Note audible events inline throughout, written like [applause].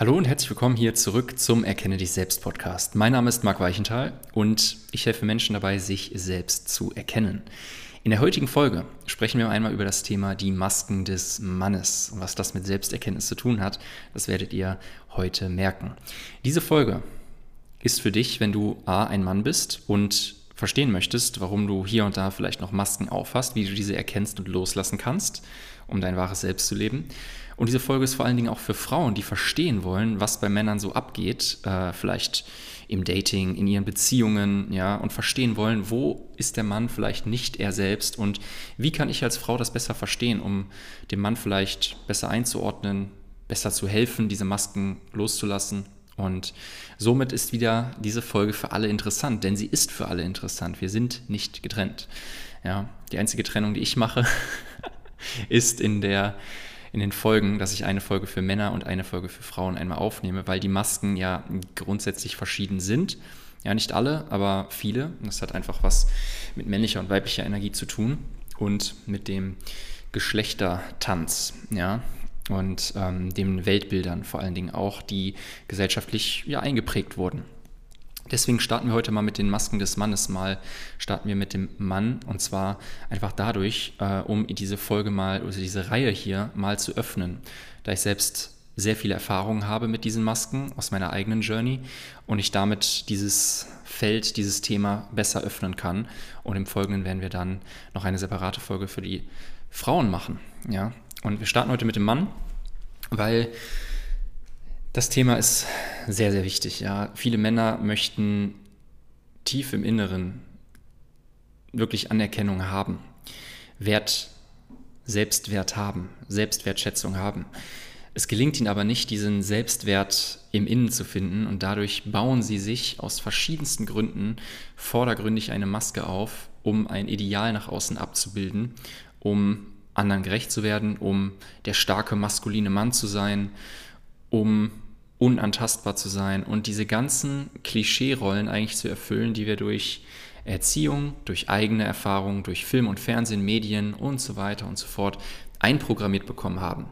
Hallo und herzlich willkommen hier zurück zum Erkenne dich selbst Podcast. Mein Name ist Marc Weichenthal und ich helfe Menschen dabei, sich selbst zu erkennen. In der heutigen Folge sprechen wir einmal über das Thema die Masken des Mannes und was das mit Selbsterkenntnis zu tun hat. Das werdet ihr heute merken. Diese Folge ist für dich, wenn du A, ein Mann bist und verstehen möchtest, warum du hier und da vielleicht noch Masken aufhast, wie du diese erkennst und loslassen kannst, um dein wahres Selbst zu leben. Und diese Folge ist vor allen Dingen auch für Frauen, die verstehen wollen, was bei Männern so abgeht, äh, vielleicht im Dating, in ihren Beziehungen, ja, und verstehen wollen, wo ist der Mann vielleicht nicht er selbst und wie kann ich als Frau das besser verstehen, um dem Mann vielleicht besser einzuordnen, besser zu helfen, diese Masken loszulassen. Und somit ist wieder diese Folge für alle interessant, denn sie ist für alle interessant. Wir sind nicht getrennt. Ja, die einzige Trennung, die ich mache, [laughs] ist in der in den Folgen, dass ich eine Folge für Männer und eine Folge für Frauen einmal aufnehme, weil die Masken ja grundsätzlich verschieden sind. Ja, nicht alle, aber viele. Das hat einfach was mit männlicher und weiblicher Energie zu tun und mit dem Geschlechtertanz, ja, und ähm, den Weltbildern vor allen Dingen auch, die gesellschaftlich ja eingeprägt wurden. Deswegen starten wir heute mal mit den Masken des Mannes. Mal starten wir mit dem Mann und zwar einfach dadurch, äh, um diese Folge mal, also diese Reihe hier mal zu öffnen, da ich selbst sehr viele Erfahrungen habe mit diesen Masken aus meiner eigenen Journey und ich damit dieses Feld, dieses Thema besser öffnen kann. Und im Folgenden werden wir dann noch eine separate Folge für die Frauen machen. Ja? Und wir starten heute mit dem Mann, weil das Thema ist sehr, sehr wichtig. Ja. Viele Männer möchten tief im Inneren wirklich Anerkennung haben, Wert, Selbstwert haben, Selbstwertschätzung haben. Es gelingt ihnen aber nicht, diesen Selbstwert im Innen zu finden und dadurch bauen sie sich aus verschiedensten Gründen vordergründig eine Maske auf, um ein Ideal nach außen abzubilden, um anderen gerecht zu werden, um der starke maskuline Mann zu sein, um unantastbar zu sein und diese ganzen Klischee-Rollen eigentlich zu erfüllen, die wir durch Erziehung, durch eigene Erfahrung, durch Film und Fernsehen, Medien und so weiter und so fort einprogrammiert bekommen haben.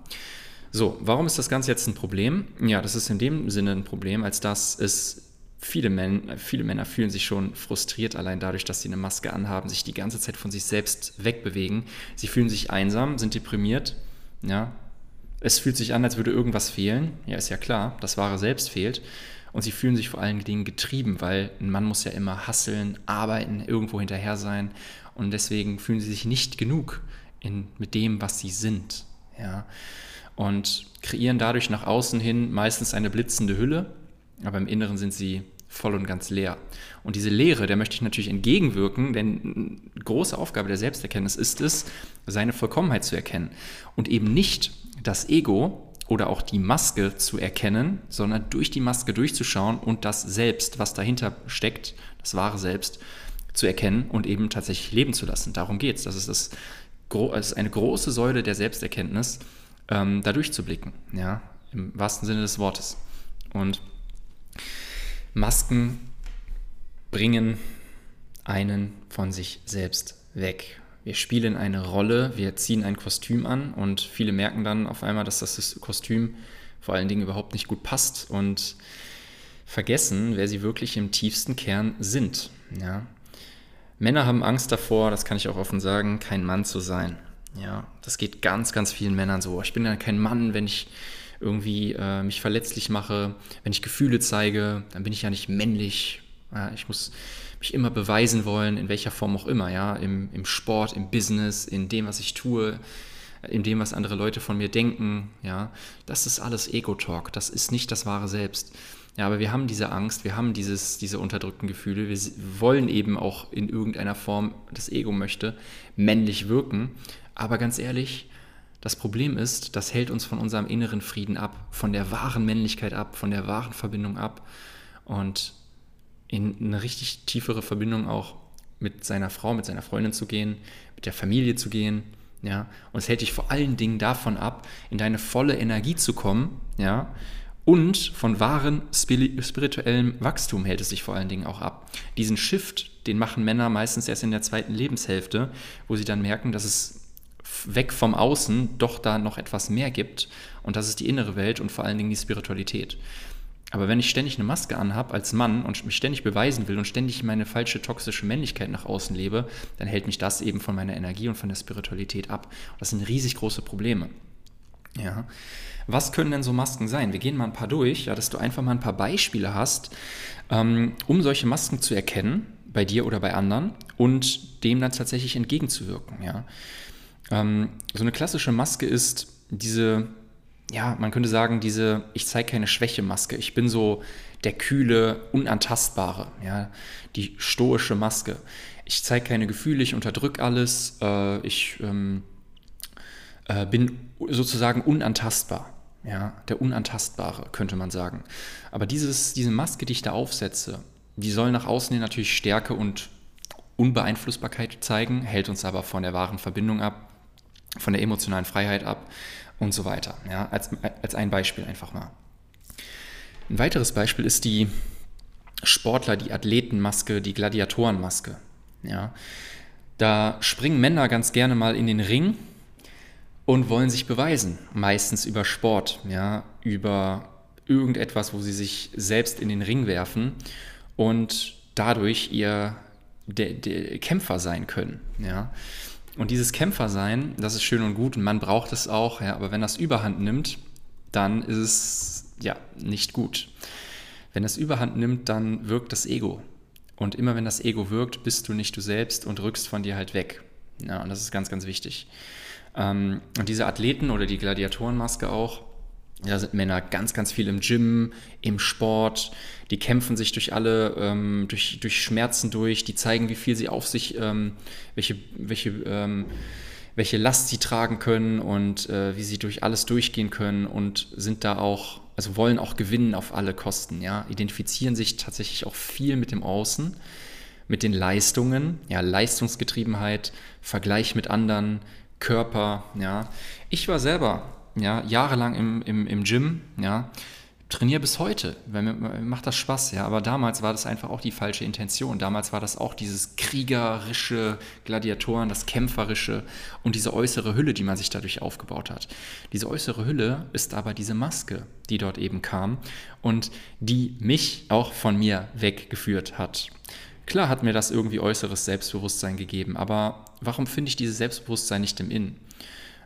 So, warum ist das Ganze jetzt ein Problem? Ja, das ist in dem Sinne ein Problem, als dass es viele, Män viele Männer fühlen sich schon frustriert allein dadurch, dass sie eine Maske anhaben, sich die ganze Zeit von sich selbst wegbewegen. Sie fühlen sich einsam, sind deprimiert, ja, es fühlt sich an, als würde irgendwas fehlen. Ja, ist ja klar, das wahre Selbst fehlt. Und sie fühlen sich vor allen Dingen getrieben, weil ein Mann muss ja immer hasseln, arbeiten, irgendwo hinterher sein. Und deswegen fühlen sie sich nicht genug in, mit dem, was sie sind. Ja. Und kreieren dadurch nach außen hin meistens eine blitzende Hülle, aber im Inneren sind sie voll und ganz leer. Und diese Leere, der möchte ich natürlich entgegenwirken, denn eine große Aufgabe der Selbsterkenntnis ist es, seine Vollkommenheit zu erkennen und eben nicht das Ego oder auch die Maske zu erkennen, sondern durch die Maske durchzuschauen und das Selbst, was dahinter steckt, das wahre Selbst, zu erkennen und eben tatsächlich leben zu lassen. Darum geht es. Das ist, das, das ist eine große Säule der Selbsterkenntnis, ähm, da durchzublicken, ja, im wahrsten Sinne des Wortes. Und Masken bringen einen von sich selbst weg. Wir spielen eine Rolle, wir ziehen ein Kostüm an und viele merken dann auf einmal, dass das Kostüm vor allen Dingen überhaupt nicht gut passt und vergessen, wer sie wirklich im tiefsten Kern sind. Ja. Männer haben Angst davor, das kann ich auch offen sagen, kein Mann zu sein. Ja, das geht ganz, ganz vielen Männern so. Ich bin ja kein Mann, wenn ich irgendwie äh, mich verletzlich mache, wenn ich Gefühle zeige, dann bin ich ja nicht männlich. Ja, ich muss mich immer beweisen wollen, in welcher Form auch immer, ja, im, im Sport, im Business, in dem, was ich tue, in dem, was andere Leute von mir denken, ja, das ist alles Ego-Talk, das ist nicht das wahre Selbst. Ja, aber wir haben diese Angst, wir haben dieses, diese unterdrückten Gefühle, wir wollen eben auch in irgendeiner Form, das Ego möchte, männlich wirken, aber ganz ehrlich, das Problem ist, das hält uns von unserem inneren Frieden ab, von der wahren Männlichkeit ab, von der wahren Verbindung ab. Und in eine richtig tiefere Verbindung auch mit seiner Frau, mit seiner Freundin zu gehen, mit der Familie zu gehen, ja, und es hält dich vor allen Dingen davon ab, in deine volle Energie zu kommen, ja, und von wahren spirituellem Wachstum hält es sich vor allen Dingen auch ab. Diesen Shift, den machen Männer meistens erst in der zweiten Lebenshälfte, wo sie dann merken, dass es weg vom Außen doch da noch etwas mehr gibt. Und das ist die innere Welt und vor allen Dingen die Spiritualität. Aber wenn ich ständig eine Maske anhabe als Mann und mich ständig beweisen will und ständig meine falsche toxische Männlichkeit nach außen lebe, dann hält mich das eben von meiner Energie und von der Spiritualität ab. Das sind riesig große Probleme. Ja. Was können denn so Masken sein? Wir gehen mal ein paar durch, ja, dass du einfach mal ein paar Beispiele hast, ähm, um solche Masken zu erkennen, bei dir oder bei anderen, und dem dann tatsächlich entgegenzuwirken. Ja. Ähm, so eine klassische Maske ist diese ja, man könnte sagen, diese Ich zeige keine Schwäche-Maske. Ich bin so der kühle, unantastbare, ja, die stoische Maske. Ich zeige keine Gefühle, ich unterdrücke alles, äh, ich ähm, äh, bin sozusagen unantastbar. Ja, der Unantastbare, könnte man sagen. Aber dieses, diese Maske, die ich da aufsetze, die soll nach außen hin natürlich Stärke und Unbeeinflussbarkeit zeigen, hält uns aber von der wahren Verbindung ab, von der emotionalen Freiheit ab und so weiter. Ja, als, als ein Beispiel einfach mal. Ein weiteres Beispiel ist die Sportler, die Athletenmaske, die Gladiatorenmaske. Ja, da springen Männer ganz gerne mal in den Ring und wollen sich beweisen, meistens über Sport, ja, über irgendetwas, wo sie sich selbst in den Ring werfen und dadurch ihr der, der Kämpfer sein können. Ja. Und dieses Kämpfersein, das ist schön und gut und man braucht es auch, ja, aber wenn das Überhand nimmt, dann ist es ja nicht gut. Wenn es Überhand nimmt, dann wirkt das Ego. Und immer wenn das Ego wirkt, bist du nicht du selbst und rückst von dir halt weg. Ja, und das ist ganz, ganz wichtig. Ähm, und diese Athleten oder die Gladiatorenmaske auch, da sind Männer ganz, ganz viel im Gym, im Sport. Die kämpfen sich durch alle, ähm, durch, durch Schmerzen durch. Die zeigen, wie viel sie auf sich, ähm, welche, welche, ähm, welche Last sie tragen können und äh, wie sie durch alles durchgehen können und sind da auch, also wollen auch gewinnen auf alle Kosten. Ja, identifizieren sich tatsächlich auch viel mit dem Außen, mit den Leistungen, ja, Leistungsgetriebenheit, Vergleich mit anderen, Körper. Ja, ich war selber ja, jahrelang im, im, im Gym, ja, trainiere bis heute, weil mir, macht das Spaß, ja, aber damals war das einfach auch die falsche Intention. Damals war das auch dieses kriegerische Gladiatoren, das kämpferische und diese äußere Hülle, die man sich dadurch aufgebaut hat. Diese äußere Hülle ist aber diese Maske, die dort eben kam und die mich auch von mir weggeführt hat. Klar hat mir das irgendwie äußeres Selbstbewusstsein gegeben, aber warum finde ich dieses Selbstbewusstsein nicht im Innen?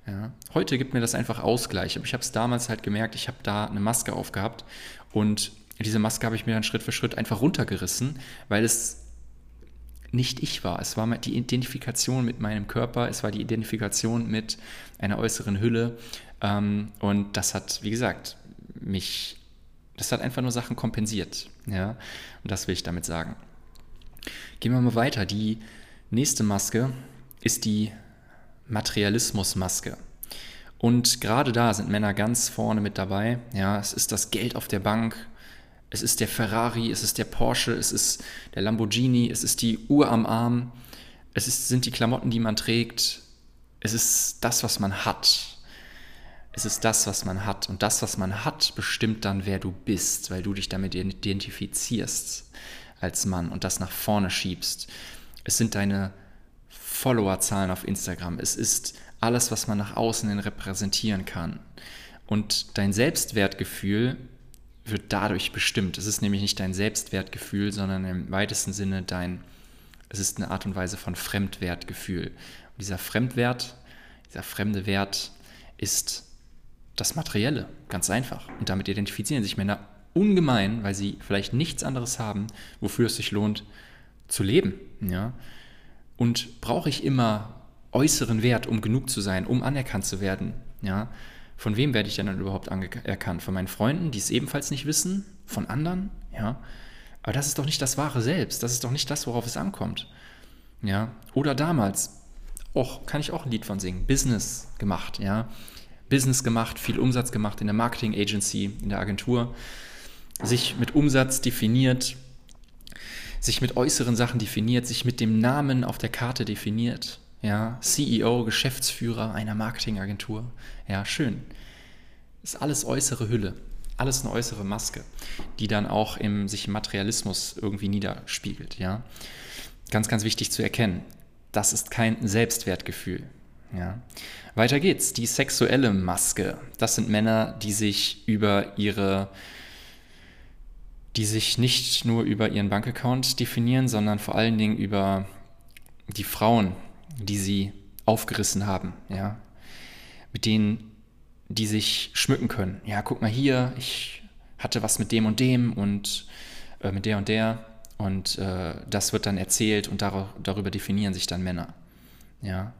Ja. Heute gibt mir das einfach Ausgleich, aber ich habe es damals halt gemerkt, ich habe da eine Maske aufgehabt und diese Maske habe ich mir dann Schritt für Schritt einfach runtergerissen, weil es nicht ich war. Es war die Identifikation mit meinem Körper, es war die Identifikation mit einer äußeren Hülle ähm, und das hat, wie gesagt, mich, das hat einfach nur Sachen kompensiert. Ja, und das will ich damit sagen. Gehen wir mal weiter. Die nächste Maske ist die Materialismusmaske. Und gerade da sind Männer ganz vorne mit dabei. Ja, es ist das Geld auf der Bank, es ist der Ferrari, es ist der Porsche, es ist der Lamborghini, es ist die Uhr am Arm, es ist, sind die Klamotten, die man trägt, es ist das, was man hat. Es ist das, was man hat. Und das, was man hat, bestimmt dann, wer du bist, weil du dich damit identifizierst als Mann und das nach vorne schiebst. Es sind deine Followerzahlen auf Instagram. Es ist alles, was man nach außen hin repräsentieren kann. Und dein Selbstwertgefühl wird dadurch bestimmt. Es ist nämlich nicht dein Selbstwertgefühl, sondern im weitesten Sinne dein, es ist eine Art und Weise von Fremdwertgefühl. Und dieser Fremdwert, dieser fremde Wert ist das Materielle, ganz einfach. Und damit identifizieren sich Männer ungemein, weil sie vielleicht nichts anderes haben, wofür es sich lohnt zu leben. Ja? Und brauche ich immer äußeren Wert, um genug zu sein, um anerkannt zu werden? Ja? Von wem werde ich denn dann überhaupt anerkannt? Von meinen Freunden, die es ebenfalls nicht wissen? Von anderen? Ja. Aber das ist doch nicht das wahre Selbst. Das ist doch nicht das, worauf es ankommt. Ja. Oder damals, auch, kann ich auch ein Lied von singen. Business gemacht, ja. Business gemacht, viel Umsatz gemacht in der Marketing Agency, in der Agentur. Sich mit Umsatz definiert, sich mit äußeren Sachen definiert, sich mit dem Namen auf der Karte definiert. Ja, CEO, Geschäftsführer einer Marketingagentur. Ja, schön. Ist alles äußere Hülle, alles eine äußere Maske, die dann auch im sich im Materialismus irgendwie niederspiegelt. Ja, ganz, ganz wichtig zu erkennen. Das ist kein Selbstwertgefühl. Ja. Weiter geht's. Die sexuelle Maske. Das sind Männer, die sich über ihre, die sich nicht nur über ihren Bankaccount definieren, sondern vor allen Dingen über die Frauen, die sie aufgerissen haben, ja, mit denen, die sich schmücken können. Ja, guck mal hier, ich hatte was mit dem und dem und äh, mit der und der und äh, das wird dann erzählt und dar darüber definieren sich dann Männer, ja.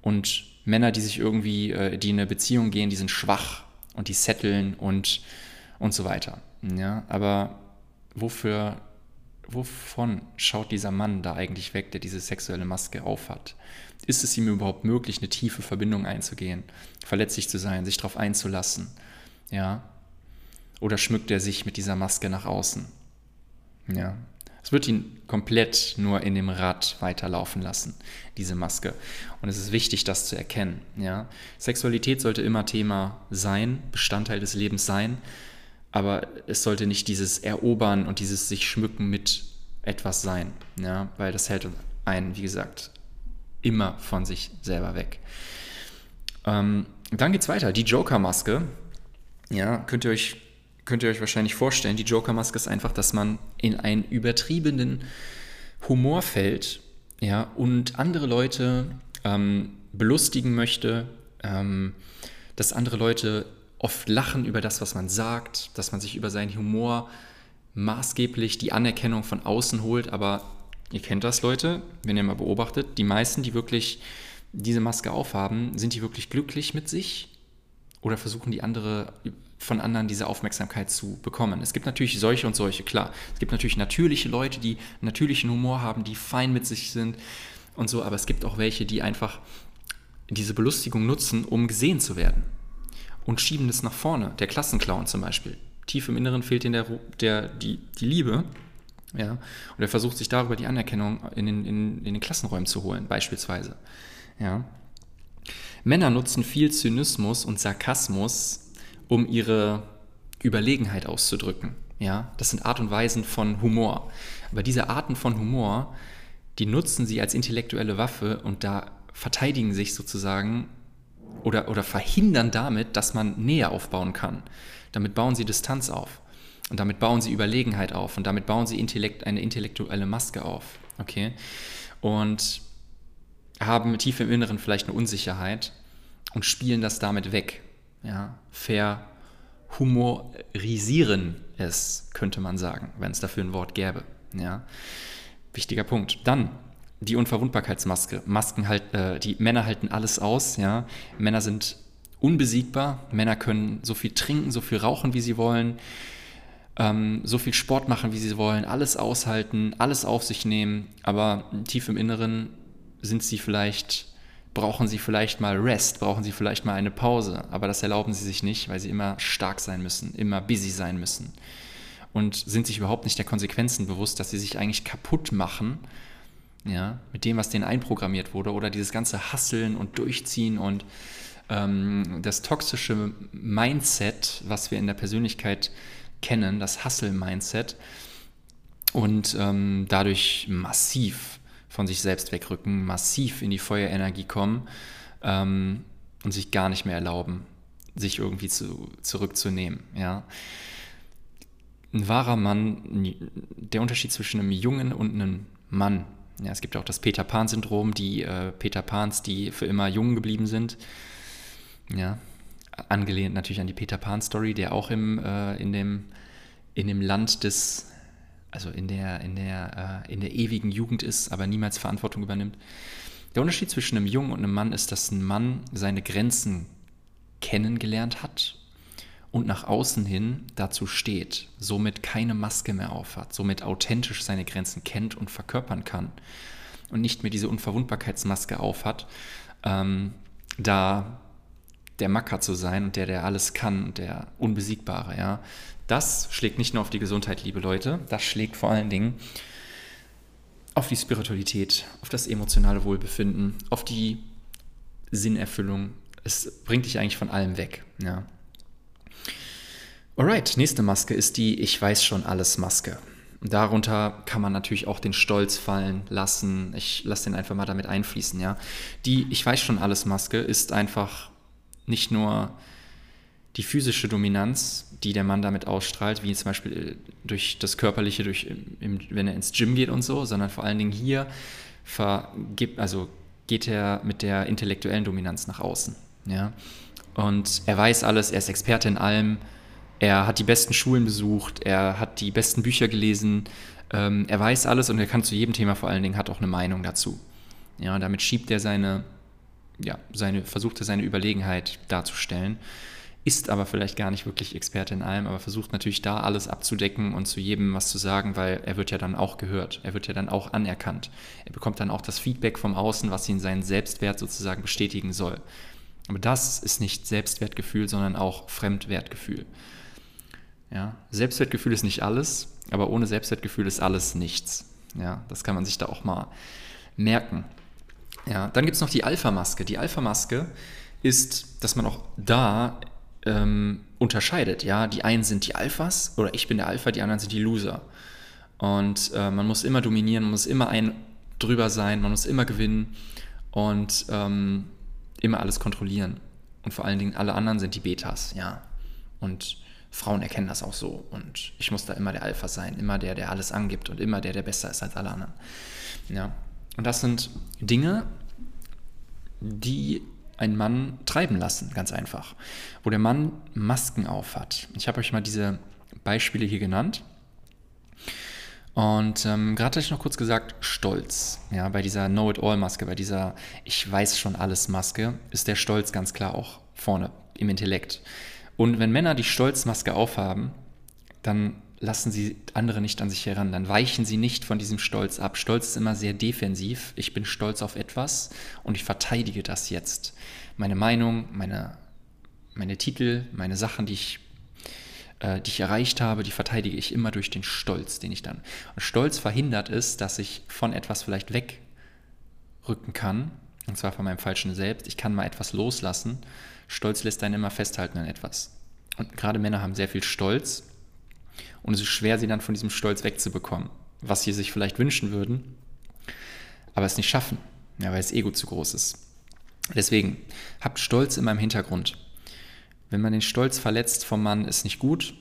Und Männer, die sich irgendwie, äh, die in eine Beziehung gehen, die sind schwach und die setteln und und so weiter, ja. Aber wofür wovon schaut dieser Mann da eigentlich weg, der diese sexuelle Maske aufhat? Ist es ihm überhaupt möglich, eine tiefe Verbindung einzugehen, verletzlich zu sein, sich darauf einzulassen? Ja? Oder schmückt er sich mit dieser Maske nach außen? Ja. Es wird ihn komplett nur in dem Rad weiterlaufen lassen, diese Maske. Und es ist wichtig, das zu erkennen. Ja? Sexualität sollte immer Thema sein, Bestandteil des Lebens sein aber es sollte nicht dieses Erobern und dieses sich schmücken mit etwas sein, ja, weil das hält einen, wie gesagt, immer von sich selber weg. Ähm, dann es weiter. Die Joker-Maske, ja, könnt ihr euch könnt ihr euch wahrscheinlich vorstellen. Die Joker-Maske ist einfach, dass man in einen übertriebenen Humor fällt, ja, und andere Leute ähm, belustigen möchte, ähm, dass andere Leute oft lachen über das, was man sagt, dass man sich über seinen Humor maßgeblich die Anerkennung von außen holt. Aber ihr kennt das, Leute, wenn ihr mal beobachtet, die meisten, die wirklich diese Maske aufhaben, sind die wirklich glücklich mit sich oder versuchen die andere von anderen diese Aufmerksamkeit zu bekommen. Es gibt natürlich solche und solche, klar. Es gibt natürlich natürliche Leute, die natürlichen Humor haben, die fein mit sich sind und so, aber es gibt auch welche, die einfach diese Belustigung nutzen, um gesehen zu werden und schieben es nach vorne. Der Klassenclown zum Beispiel. Tief im Inneren fehlt ihm der, der, die, die Liebe. Ja, und er versucht sich darüber die Anerkennung in den, in, in den Klassenräumen zu holen, beispielsweise. Ja. Männer nutzen viel Zynismus und Sarkasmus, um ihre Überlegenheit auszudrücken. Ja, das sind Art und Weisen von Humor. Aber diese Arten von Humor, die nutzen sie als intellektuelle Waffe und da verteidigen sich sozusagen oder, oder verhindern damit, dass man Nähe aufbauen kann. Damit bauen sie Distanz auf. Und damit bauen sie Überlegenheit auf. Und damit bauen sie Intellekt, eine intellektuelle Maske auf. Okay? Und haben tief im Inneren vielleicht eine Unsicherheit und spielen das damit weg. Ja? Verhumorisieren es, könnte man sagen, wenn es dafür ein Wort gäbe. Ja? Wichtiger Punkt. Dann die Unverwundbarkeitsmaske. Masken halt, äh, die Männer halten alles aus, ja. Männer sind unbesiegbar. Männer können so viel trinken, so viel rauchen, wie sie wollen, ähm, so viel Sport machen, wie sie wollen, alles aushalten, alles auf sich nehmen. Aber tief im Inneren sind sie vielleicht, brauchen sie vielleicht mal Rest, brauchen sie vielleicht mal eine Pause. Aber das erlauben sie sich nicht, weil sie immer stark sein müssen, immer busy sein müssen. Und sind sich überhaupt nicht der Konsequenzen bewusst, dass sie sich eigentlich kaputt machen ja, mit dem, was denen einprogrammiert wurde, oder dieses ganze Hasseln und Durchziehen und ähm, das toxische Mindset, was wir in der Persönlichkeit kennen, das Hustle-Mindset, und ähm, dadurch massiv von sich selbst wegrücken, massiv in die Feuerenergie kommen ähm, und sich gar nicht mehr erlauben, sich irgendwie zu, zurückzunehmen. Ja. Ein wahrer Mann, der Unterschied zwischen einem Jungen und einem Mann ja, es gibt auch das Peter Pan-Syndrom, die äh, Peter Pans, die für immer jung geblieben sind. Ja, angelehnt natürlich an die Peter Pan-Story, der auch im, äh, in, dem, in dem Land des, also in der, in, der, äh, in der ewigen Jugend ist, aber niemals Verantwortung übernimmt. Der Unterschied zwischen einem Jungen und einem Mann ist, dass ein Mann seine Grenzen kennengelernt hat und nach außen hin dazu steht, somit keine Maske mehr aufhat, somit authentisch seine Grenzen kennt und verkörpern kann und nicht mehr diese Unverwundbarkeitsmaske aufhat, ähm, da der Macker zu sein und der, der alles kann und der Unbesiegbare, ja. Das schlägt nicht nur auf die Gesundheit, liebe Leute, das schlägt vor allen Dingen auf die Spiritualität, auf das emotionale Wohlbefinden, auf die Sinnerfüllung. Es bringt dich eigentlich von allem weg, ja. Alright, nächste Maske ist die Ich weiß schon alles Maske. Darunter kann man natürlich auch den Stolz fallen lassen. Ich lasse den einfach mal damit einfließen, ja. Die Ich weiß schon alles Maske ist einfach nicht nur die physische Dominanz, die der Mann damit ausstrahlt, wie zum Beispiel äh, durch das Körperliche, durch, im, wenn er ins Gym geht und so, sondern vor allen Dingen hier vergibt, also geht er mit der intellektuellen Dominanz nach außen. Ja? Und er weiß alles, er ist Experte in allem, er hat die besten Schulen besucht, er hat die besten Bücher gelesen, ähm, er weiß alles und er kann zu jedem Thema vor allen Dingen, hat auch eine Meinung dazu. Ja, damit schiebt er seine, ja, seine, versucht er seine Überlegenheit darzustellen ist aber vielleicht gar nicht wirklich Experte in allem, aber versucht natürlich da alles abzudecken und zu jedem was zu sagen, weil er wird ja dann auch gehört, er wird ja dann auch anerkannt. Er bekommt dann auch das Feedback vom Außen, was ihn seinen Selbstwert sozusagen bestätigen soll. Aber das ist nicht Selbstwertgefühl, sondern auch Fremdwertgefühl. Ja, Selbstwertgefühl ist nicht alles, aber ohne Selbstwertgefühl ist alles nichts. Ja, das kann man sich da auch mal merken. Ja, dann gibt es noch die Alpha-Maske. Die Alpha-Maske ist, dass man auch da ähm, unterscheidet. Ja, die einen sind die Alphas oder ich bin der Alpha, die anderen sind die Loser. Und äh, man muss immer dominieren, man muss immer ein drüber sein, man muss immer gewinnen und ähm, immer alles kontrollieren. Und vor allen Dingen alle anderen sind die Betas, ja. Und Frauen erkennen das auch so. Und ich muss da immer der Alpha sein, immer der, der alles angibt und immer der, der besser ist als alle anderen. Ja. Und das sind Dinge, die einen Mann treiben lassen, ganz einfach. Wo der Mann Masken auf hat. Ich habe euch mal diese Beispiele hier genannt. Und ähm, gerade hatte ich noch kurz gesagt, Stolz. Ja, bei dieser Know-it-all-Maske, bei dieser Ich weiß schon alles Maske, ist der Stolz ganz klar auch vorne im Intellekt. Und wenn Männer die Stolzmaske aufhaben, dann lassen sie andere nicht an sich heran, dann weichen sie nicht von diesem Stolz ab. Stolz ist immer sehr defensiv. Ich bin stolz auf etwas und ich verteidige das jetzt. Meine Meinung, meine, meine Titel, meine Sachen, die ich, äh, die ich erreicht habe, die verteidige ich immer durch den Stolz, den ich dann. Und Stolz verhindert es, dass ich von etwas vielleicht wegrücken kann, und zwar von meinem falschen Selbst. Ich kann mal etwas loslassen. Stolz lässt einen immer festhalten an etwas. Und gerade Männer haben sehr viel Stolz und es ist schwer, sie dann von diesem Stolz wegzubekommen, was sie sich vielleicht wünschen würden, aber es nicht schaffen, ja, weil das Ego zu groß ist. Deswegen, habt Stolz immer im Hintergrund. Wenn man den Stolz verletzt vom Mann, ist nicht gut.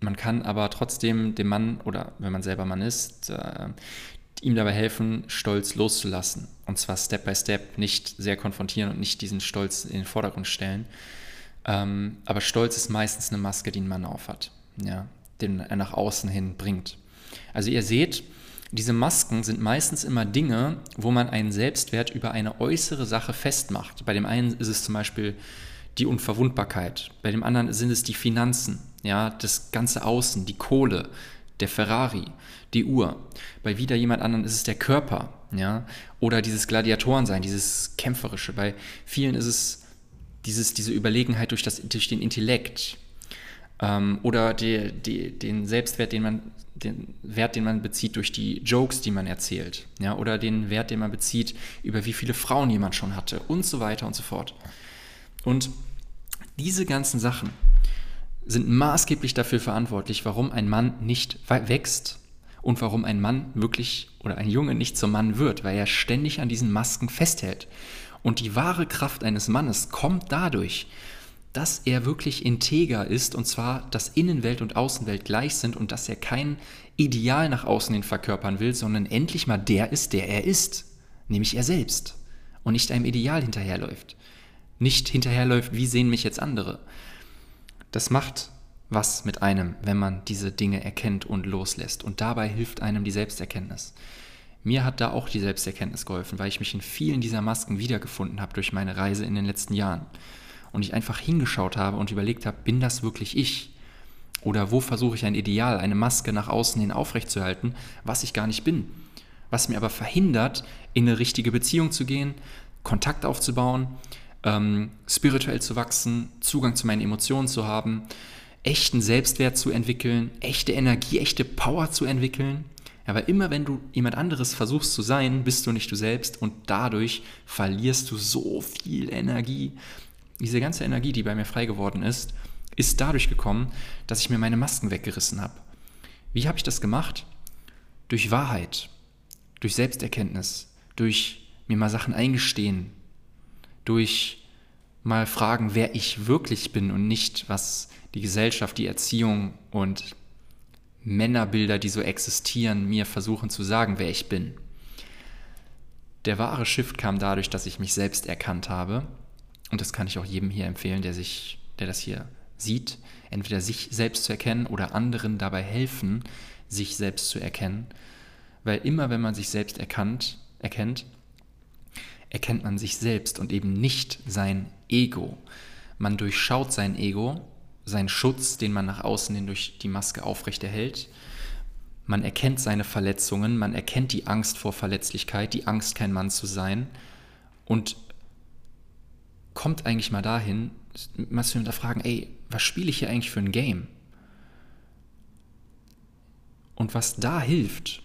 Man kann aber trotzdem dem Mann oder wenn man selber Mann ist, äh, ihm dabei helfen, Stolz loszulassen. Und zwar Step by Step, nicht sehr konfrontieren und nicht diesen Stolz in den Vordergrund stellen. Ähm, aber Stolz ist meistens eine Maske, die ein Mann aufhat. Ja den er nach außen hin bringt. Also ihr seht, diese Masken sind meistens immer Dinge, wo man einen Selbstwert über eine äußere Sache festmacht. Bei dem einen ist es zum Beispiel die Unverwundbarkeit, bei dem anderen sind es die Finanzen, ja, das ganze Außen, die Kohle, der Ferrari, die Uhr. Bei wieder jemand anderen ist es der Körper, ja, oder dieses Gladiatorensein, dieses kämpferische. Bei vielen ist es dieses, diese Überlegenheit durch, das, durch den Intellekt, ähm, oder die, die, den Selbstwert, den man, den Wert, den man bezieht durch die Jokes, die man erzählt. Ja, oder den Wert, den man bezieht, über wie viele Frauen jemand schon hatte und so weiter und so fort. Und diese ganzen Sachen sind maßgeblich dafür verantwortlich, warum ein Mann nicht wächst und warum ein Mann wirklich oder ein Junge nicht zum Mann wird, weil er ständig an diesen Masken festhält. Und die wahre Kraft eines Mannes kommt dadurch, dass er wirklich integer ist und zwar, dass Innenwelt und Außenwelt gleich sind und dass er kein Ideal nach außen hin verkörpern will, sondern endlich mal der ist, der er ist, nämlich er selbst und nicht einem Ideal hinterherläuft. Nicht hinterherläuft, wie sehen mich jetzt andere. Das macht was mit einem, wenn man diese Dinge erkennt und loslässt. Und dabei hilft einem die Selbsterkenntnis. Mir hat da auch die Selbsterkenntnis geholfen, weil ich mich in vielen dieser Masken wiedergefunden habe durch meine Reise in den letzten Jahren und ich einfach hingeschaut habe und überlegt habe, bin das wirklich ich? Oder wo versuche ich ein Ideal, eine Maske nach außen hin aufrechtzuerhalten, was ich gar nicht bin? Was mir aber verhindert, in eine richtige Beziehung zu gehen, Kontakt aufzubauen, ähm, spirituell zu wachsen, Zugang zu meinen Emotionen zu haben, echten Selbstwert zu entwickeln, echte Energie, echte Power zu entwickeln. Aber immer wenn du jemand anderes versuchst zu sein, bist du nicht du selbst und dadurch verlierst du so viel Energie diese ganze Energie, die bei mir frei geworden ist, ist dadurch gekommen, dass ich mir meine Masken weggerissen habe. Wie habe ich das gemacht? durch Wahrheit, durch Selbsterkenntnis, durch mir mal Sachen eingestehen, durch mal fragen, wer ich wirklich bin und nicht, was die Gesellschaft, die Erziehung und Männerbilder, die so existieren, mir versuchen zu sagen, wer ich bin. Der wahre Shift kam dadurch, dass ich mich selbst erkannt habe. Und das kann ich auch jedem hier empfehlen, der sich, der das hier sieht, entweder sich selbst zu erkennen oder anderen dabei helfen, sich selbst zu erkennen. Weil immer wenn man sich selbst erkannt, erkennt, erkennt man sich selbst und eben nicht sein Ego. Man durchschaut sein Ego, seinen Schutz, den man nach außen hin durch die Maske aufrechterhält. Man erkennt seine Verletzungen, man erkennt die Angst vor Verletzlichkeit, die Angst, kein Mann zu sein und kommt eigentlich mal dahin, mal zu hinterfragen, ey, was spiele ich hier eigentlich für ein Game? Und was da hilft,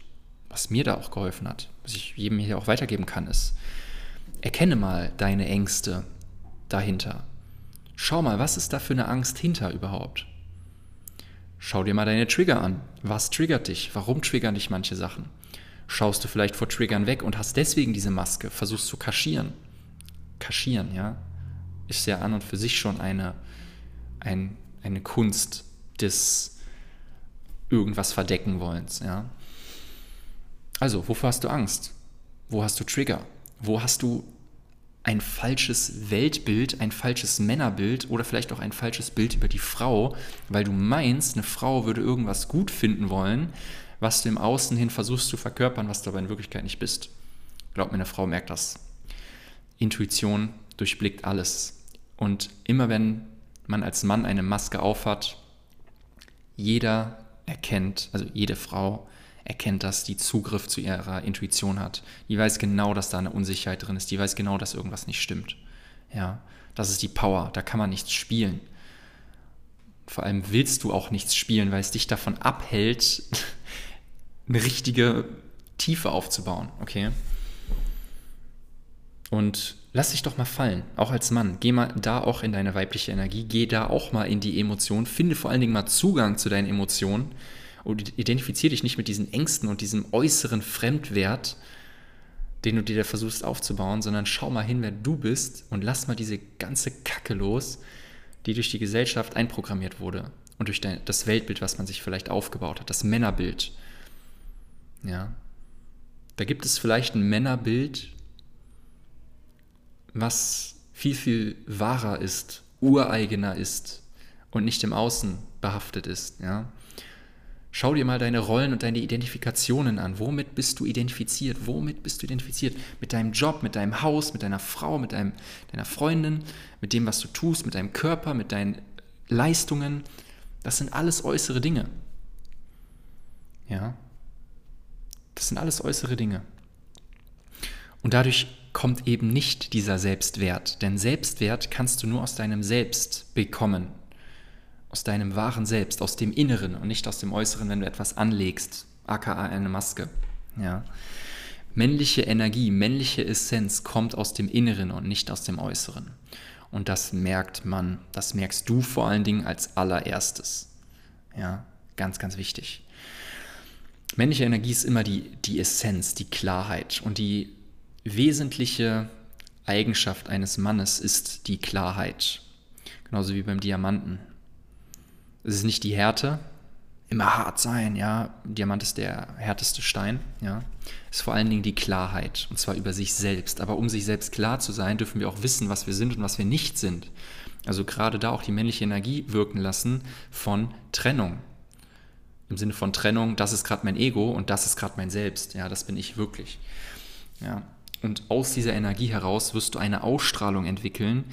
was mir da auch geholfen hat, was ich jedem hier auch weitergeben kann, ist, erkenne mal deine Ängste dahinter. Schau mal, was ist da für eine Angst hinter überhaupt? Schau dir mal deine Trigger an. Was triggert dich? Warum triggern dich manche Sachen? Schaust du vielleicht vor Triggern weg und hast deswegen diese Maske, versuchst zu kaschieren. Kaschieren, ja, ist ja an und für sich schon eine, ein, eine Kunst des irgendwas verdecken wollens, ja. Also, wovor hast du Angst? Wo hast du Trigger? Wo hast du ein falsches Weltbild, ein falsches Männerbild oder vielleicht auch ein falsches Bild über die Frau, weil du meinst, eine Frau würde irgendwas gut finden wollen, was du im Außen hin versuchst zu verkörpern, was du aber in Wirklichkeit nicht bist. Glaub mir, eine Frau merkt das. Intuition durchblickt alles. Und immer wenn man als Mann eine Maske aufhat, jeder erkennt, also jede Frau erkennt das, die Zugriff zu ihrer Intuition hat. Die weiß genau, dass da eine Unsicherheit drin ist. Die weiß genau, dass irgendwas nicht stimmt. Ja, das ist die Power. Da kann man nichts spielen. Vor allem willst du auch nichts spielen, weil es dich davon abhält, [laughs] eine richtige Tiefe aufzubauen. Okay? Und lass dich doch mal fallen, auch als Mann. Geh mal da auch in deine weibliche Energie, geh da auch mal in die Emotionen, finde vor allen Dingen mal Zugang zu deinen Emotionen und identifiziere dich nicht mit diesen Ängsten und diesem äußeren Fremdwert, den du dir da versuchst aufzubauen, sondern schau mal hin, wer du bist und lass mal diese ganze Kacke los, die durch die Gesellschaft einprogrammiert wurde und durch das Weltbild, was man sich vielleicht aufgebaut hat, das Männerbild. Ja. Da gibt es vielleicht ein Männerbild, was viel, viel wahrer ist, ureigener ist und nicht im Außen behaftet ist. Ja. Schau dir mal deine Rollen und deine Identifikationen an. Womit bist du identifiziert? Womit bist du identifiziert? Mit deinem Job, mit deinem Haus, mit deiner Frau, mit deinem, deiner Freundin, mit dem, was du tust, mit deinem Körper, mit deinen Leistungen. Das sind alles äußere Dinge. Ja? Das sind alles äußere Dinge. Und dadurch kommt eben nicht dieser Selbstwert. Denn Selbstwert kannst du nur aus deinem Selbst bekommen aus deinem wahren Selbst, aus dem Inneren und nicht aus dem Äußeren, wenn du etwas anlegst, aka eine Maske. Ja. Männliche Energie, männliche Essenz kommt aus dem Inneren und nicht aus dem Äußeren. Und das merkt man, das merkst du vor allen Dingen als allererstes. Ja, ganz, ganz wichtig. Männliche Energie ist immer die, die Essenz, die Klarheit. Und die wesentliche Eigenschaft eines Mannes ist die Klarheit. Genauso wie beim Diamanten. Es ist nicht die Härte, immer hart sein, ja. Diamant ist der härteste Stein, ja. Es ist vor allen Dingen die Klarheit, und zwar über sich selbst. Aber um sich selbst klar zu sein, dürfen wir auch wissen, was wir sind und was wir nicht sind. Also gerade da auch die männliche Energie wirken lassen von Trennung. Im Sinne von Trennung, das ist gerade mein Ego und das ist gerade mein Selbst. Ja, das bin ich wirklich. Ja. Und aus dieser Energie heraus wirst du eine Ausstrahlung entwickeln,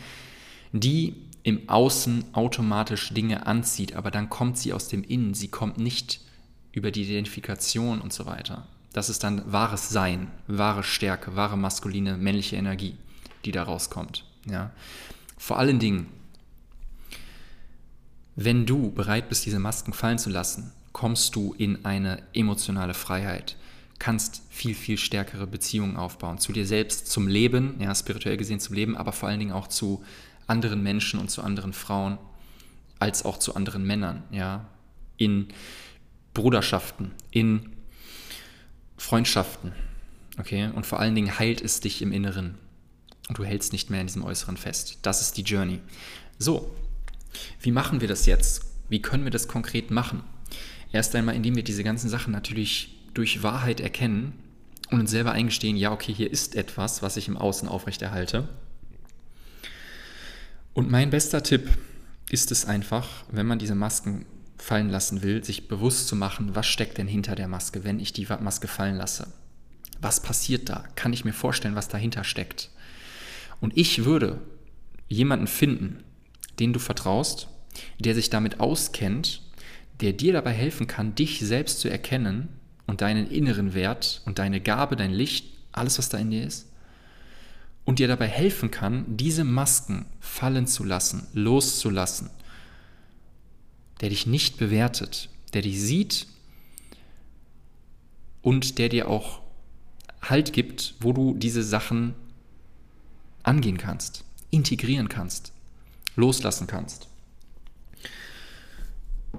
die im Außen automatisch Dinge anzieht, aber dann kommt sie aus dem Innen, sie kommt nicht über die Identifikation und so weiter. Das ist dann wahres Sein, wahre Stärke, wahre maskuline, männliche Energie, die da rauskommt. Ja? Vor allen Dingen, wenn du bereit bist, diese Masken fallen zu lassen, kommst du in eine emotionale Freiheit, kannst viel, viel stärkere Beziehungen aufbauen zu dir selbst, zum Leben, ja, spirituell gesehen zum Leben, aber vor allen Dingen auch zu anderen Menschen und zu anderen Frauen, als auch zu anderen Männern, ja, in Bruderschaften, in Freundschaften. Okay? Und vor allen Dingen heilt es dich im Inneren. Und du hältst nicht mehr in diesem Äußeren fest. Das ist die Journey. So, wie machen wir das jetzt? Wie können wir das konkret machen? Erst einmal, indem wir diese ganzen Sachen natürlich durch Wahrheit erkennen und uns selber eingestehen, ja, okay, hier ist etwas, was ich im Außen aufrechterhalte. Und mein bester Tipp ist es einfach, wenn man diese Masken fallen lassen will, sich bewusst zu machen, was steckt denn hinter der Maske, wenn ich die Maske fallen lasse. Was passiert da? Kann ich mir vorstellen, was dahinter steckt? Und ich würde jemanden finden, den du vertraust, der sich damit auskennt, der dir dabei helfen kann, dich selbst zu erkennen und deinen inneren Wert und deine Gabe, dein Licht, alles, was da in dir ist, und dir dabei helfen kann, diese Masken fallen zu lassen, loszulassen, der dich nicht bewertet, der dich sieht und der dir auch Halt gibt, wo du diese Sachen angehen kannst, integrieren kannst, loslassen kannst.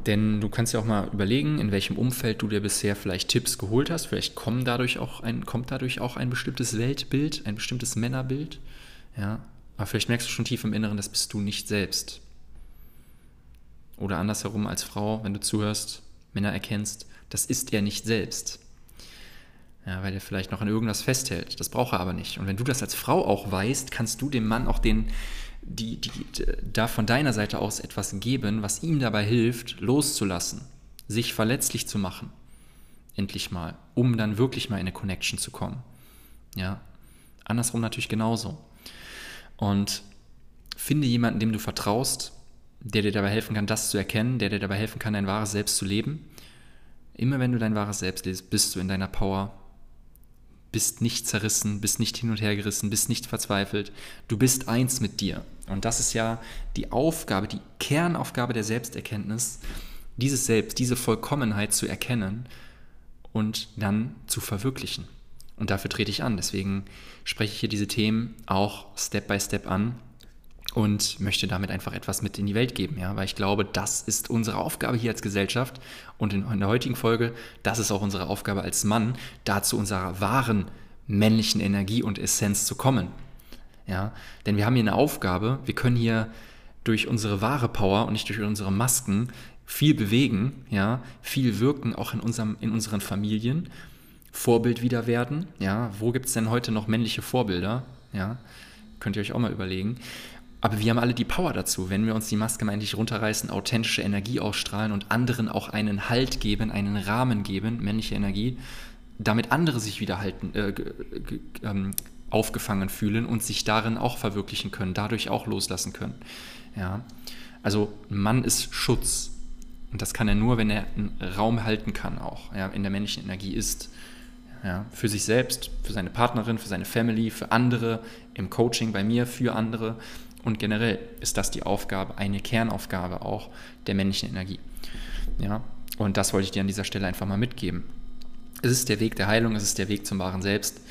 Denn du kannst ja auch mal überlegen, in welchem Umfeld du dir bisher vielleicht Tipps geholt hast. Vielleicht kommen dadurch auch ein, kommt dadurch auch ein bestimmtes Weltbild, ein bestimmtes Männerbild. Ja, aber vielleicht merkst du schon tief im Inneren, das bist du nicht selbst. Oder andersherum als Frau, wenn du zuhörst, Männer erkennst, das ist er nicht selbst. Ja, weil er vielleicht noch an irgendwas festhält. Das braucht er aber nicht. Und wenn du das als Frau auch weißt, kannst du dem Mann auch den, die, die, die, da von deiner Seite aus etwas geben, was ihm dabei hilft, loszulassen, sich verletzlich zu machen. Endlich mal, um dann wirklich mal in eine Connection zu kommen. Ja, andersrum natürlich genauso. Und finde jemanden, dem du vertraust, der dir dabei helfen kann, das zu erkennen, der dir dabei helfen kann, dein wahres Selbst zu leben. Immer wenn du dein wahres Selbst lebst, bist du in deiner Power, bist nicht zerrissen, bist nicht hin und her gerissen, bist nicht verzweifelt. Du bist eins mit dir. Und das ist ja die Aufgabe, die Kernaufgabe der Selbsterkenntnis, dieses Selbst, diese Vollkommenheit zu erkennen und dann zu verwirklichen. Und dafür trete ich an. Deswegen spreche ich hier diese Themen auch Step by Step an und möchte damit einfach etwas mit in die Welt geben, ja, weil ich glaube, das ist unsere Aufgabe hier als Gesellschaft und in, in der heutigen Folge, das ist auch unsere Aufgabe als Mann, da zu unserer wahren männlichen Energie und Essenz zu kommen. Ja, denn wir haben hier eine Aufgabe, wir können hier durch unsere wahre Power und nicht durch unsere Masken viel bewegen, ja, viel wirken, auch in, unserem, in unseren Familien, Vorbild wieder werden, ja, wo gibt es denn heute noch männliche Vorbilder, ja, könnt ihr euch auch mal überlegen. Aber wir haben alle die Power dazu, wenn wir uns die Maske mal endlich runterreißen, authentische Energie ausstrahlen und anderen auch einen Halt geben, einen Rahmen geben, männliche Energie, damit andere sich wieder halten, äh, ähm, aufgefangen fühlen und sich darin auch verwirklichen können, dadurch auch loslassen können. Ja? Also Mann ist Schutz. Und das kann er nur, wenn er einen Raum halten kann, auch ja, in der männlichen Energie ist. Ja, für sich selbst, für seine Partnerin, für seine Family, für andere, im Coaching bei mir, für andere. Und generell ist das die Aufgabe, eine Kernaufgabe auch der männlichen Energie. Ja, und das wollte ich dir an dieser Stelle einfach mal mitgeben. Es ist der Weg der Heilung, es ist der Weg zum wahren Selbst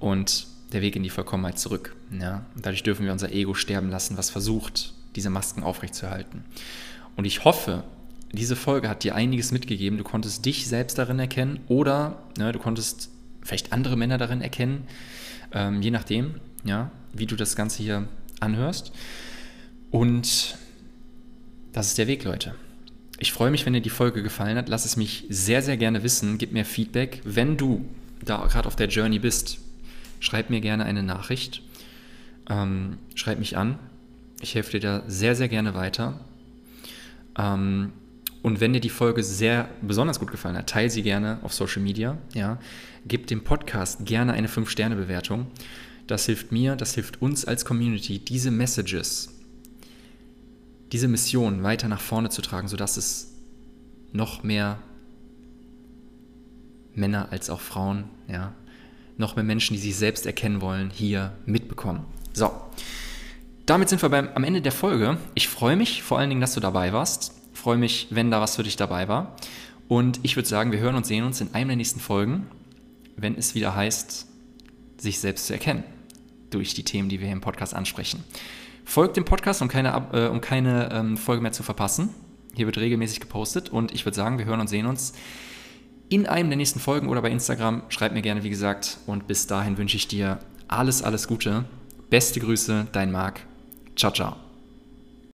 und der Weg in die Vollkommenheit zurück. Ja, und dadurch dürfen wir unser Ego sterben lassen, was versucht, diese Masken aufrechtzuerhalten. Und ich hoffe, diese Folge hat dir einiges mitgegeben. Du konntest dich selbst darin erkennen oder ne, du konntest vielleicht andere Männer darin erkennen, ähm, je nachdem, ja, wie du das Ganze hier anhörst. Und das ist der Weg, Leute. Ich freue mich, wenn dir die Folge gefallen hat. Lass es mich sehr, sehr gerne wissen. Gib mir Feedback. Wenn du da gerade auf der Journey bist, schreib mir gerne eine Nachricht. Ähm, schreib mich an. Ich helfe dir da sehr, sehr gerne weiter. Ähm, und wenn dir die Folge sehr besonders gut gefallen hat, teile sie gerne auf Social Media. Ja. Gib dem Podcast gerne eine 5-Sterne-Bewertung. Das hilft mir, das hilft uns als Community, diese Messages, diese Mission weiter nach vorne zu tragen, sodass es noch mehr Männer als auch Frauen, ja, noch mehr Menschen, die sich selbst erkennen wollen, hier mitbekommen. So, damit sind wir beim, am Ende der Folge. Ich freue mich vor allen Dingen, dass du dabei warst. Freue mich, wenn da was für dich dabei war. Und ich würde sagen, wir hören und sehen uns in einem der nächsten Folgen, wenn es wieder heißt, sich selbst zu erkennen durch die Themen, die wir hier im Podcast ansprechen. Folgt dem Podcast, um keine, äh, um keine ähm, Folge mehr zu verpassen. Hier wird regelmäßig gepostet und ich würde sagen, wir hören und sehen uns in einem der nächsten Folgen oder bei Instagram. Schreib mir gerne, wie gesagt. Und bis dahin wünsche ich dir alles, alles Gute. Beste Grüße, dein Marc. Ciao, ciao.